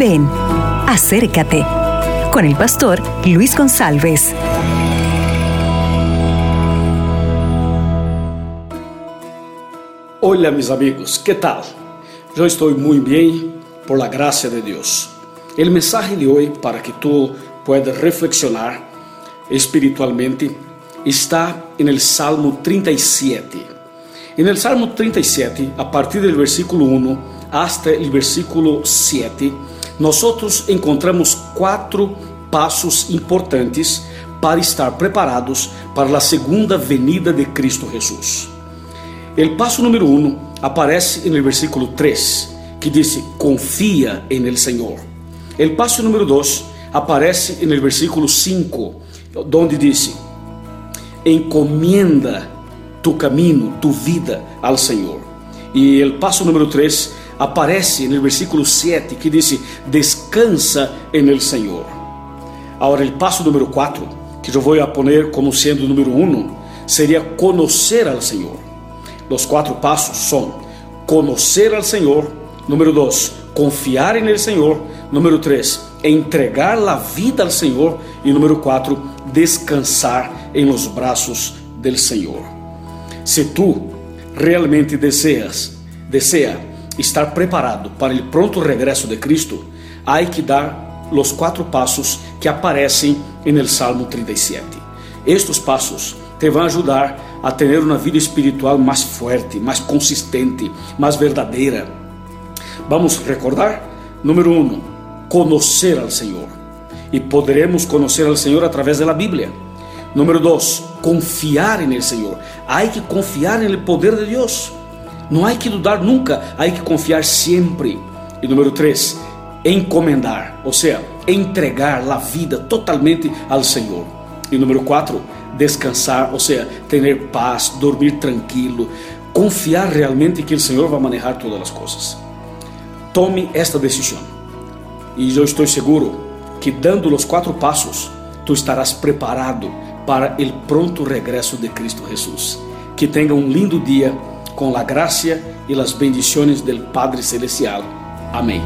Ven, acércate con el pastor Luis González. Hola mis amigos, ¿qué tal? Yo estoy muy bien por la gracia de Dios. El mensaje de hoy para que tú puedas reflexionar espiritualmente está en el Salmo 37. En el Salmo 37, a partir del versículo 1 hasta el versículo 7, nosotros encontramos quatro passos importantes para estar preparados para a segunda venida de Cristo Jesus. O passo número 1 aparece no versículo 3, que diz: Confia en el Senhor. O passo número 2 aparece no versículo 5, onde diz: Encomienda tu caminho, tu vida ao Senhor. E o passo número 3 aparece no versículo 7, que diz: Descansa en el Senhor. Agora, o passo número 4, que eu vou a poner como sendo o número 1, seria conhecer ao Senhor. Os quatro passos são conhecer ao Senhor, número 2, confiar en el Senhor, número 3, entregar a vida ao Senhor e número 4, descansar em los braços del Senhor. Se tu realmente deseas, desea estar preparado para o pronto regresso de Cristo, há que dar os quatro passos que aparecem no Salmo 37. Estes passos te vão ajudar a ter uma vida espiritual mais forte, mais consistente, mais verdadeira. Vamos recordar? Número um, conhecer ao Senhor. E poderemos conhecer ao Senhor através da Bíblia. Número dois, confiar no Senhor. Há que confiar no poder de Deus. Não há que dudar nunca, há que confiar sempre. E número três, encomendar, ou seja, entregar a vida totalmente ao Senhor. E número 4, descansar, ou seja, ter paz, dormir tranquilo, confiar realmente que o Senhor vai manejar todas as coisas. Tome esta decisão. E eu estou seguro que dando os quatro passos, tu estarás preparado para o pronto regresso de Cristo Jesus. Que tenha um lindo dia com a graça e as bendições do Padre Celestial. Amém.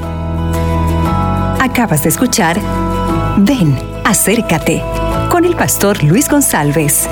Acabas de escuchar Ven, acércate con el pastor Luis González.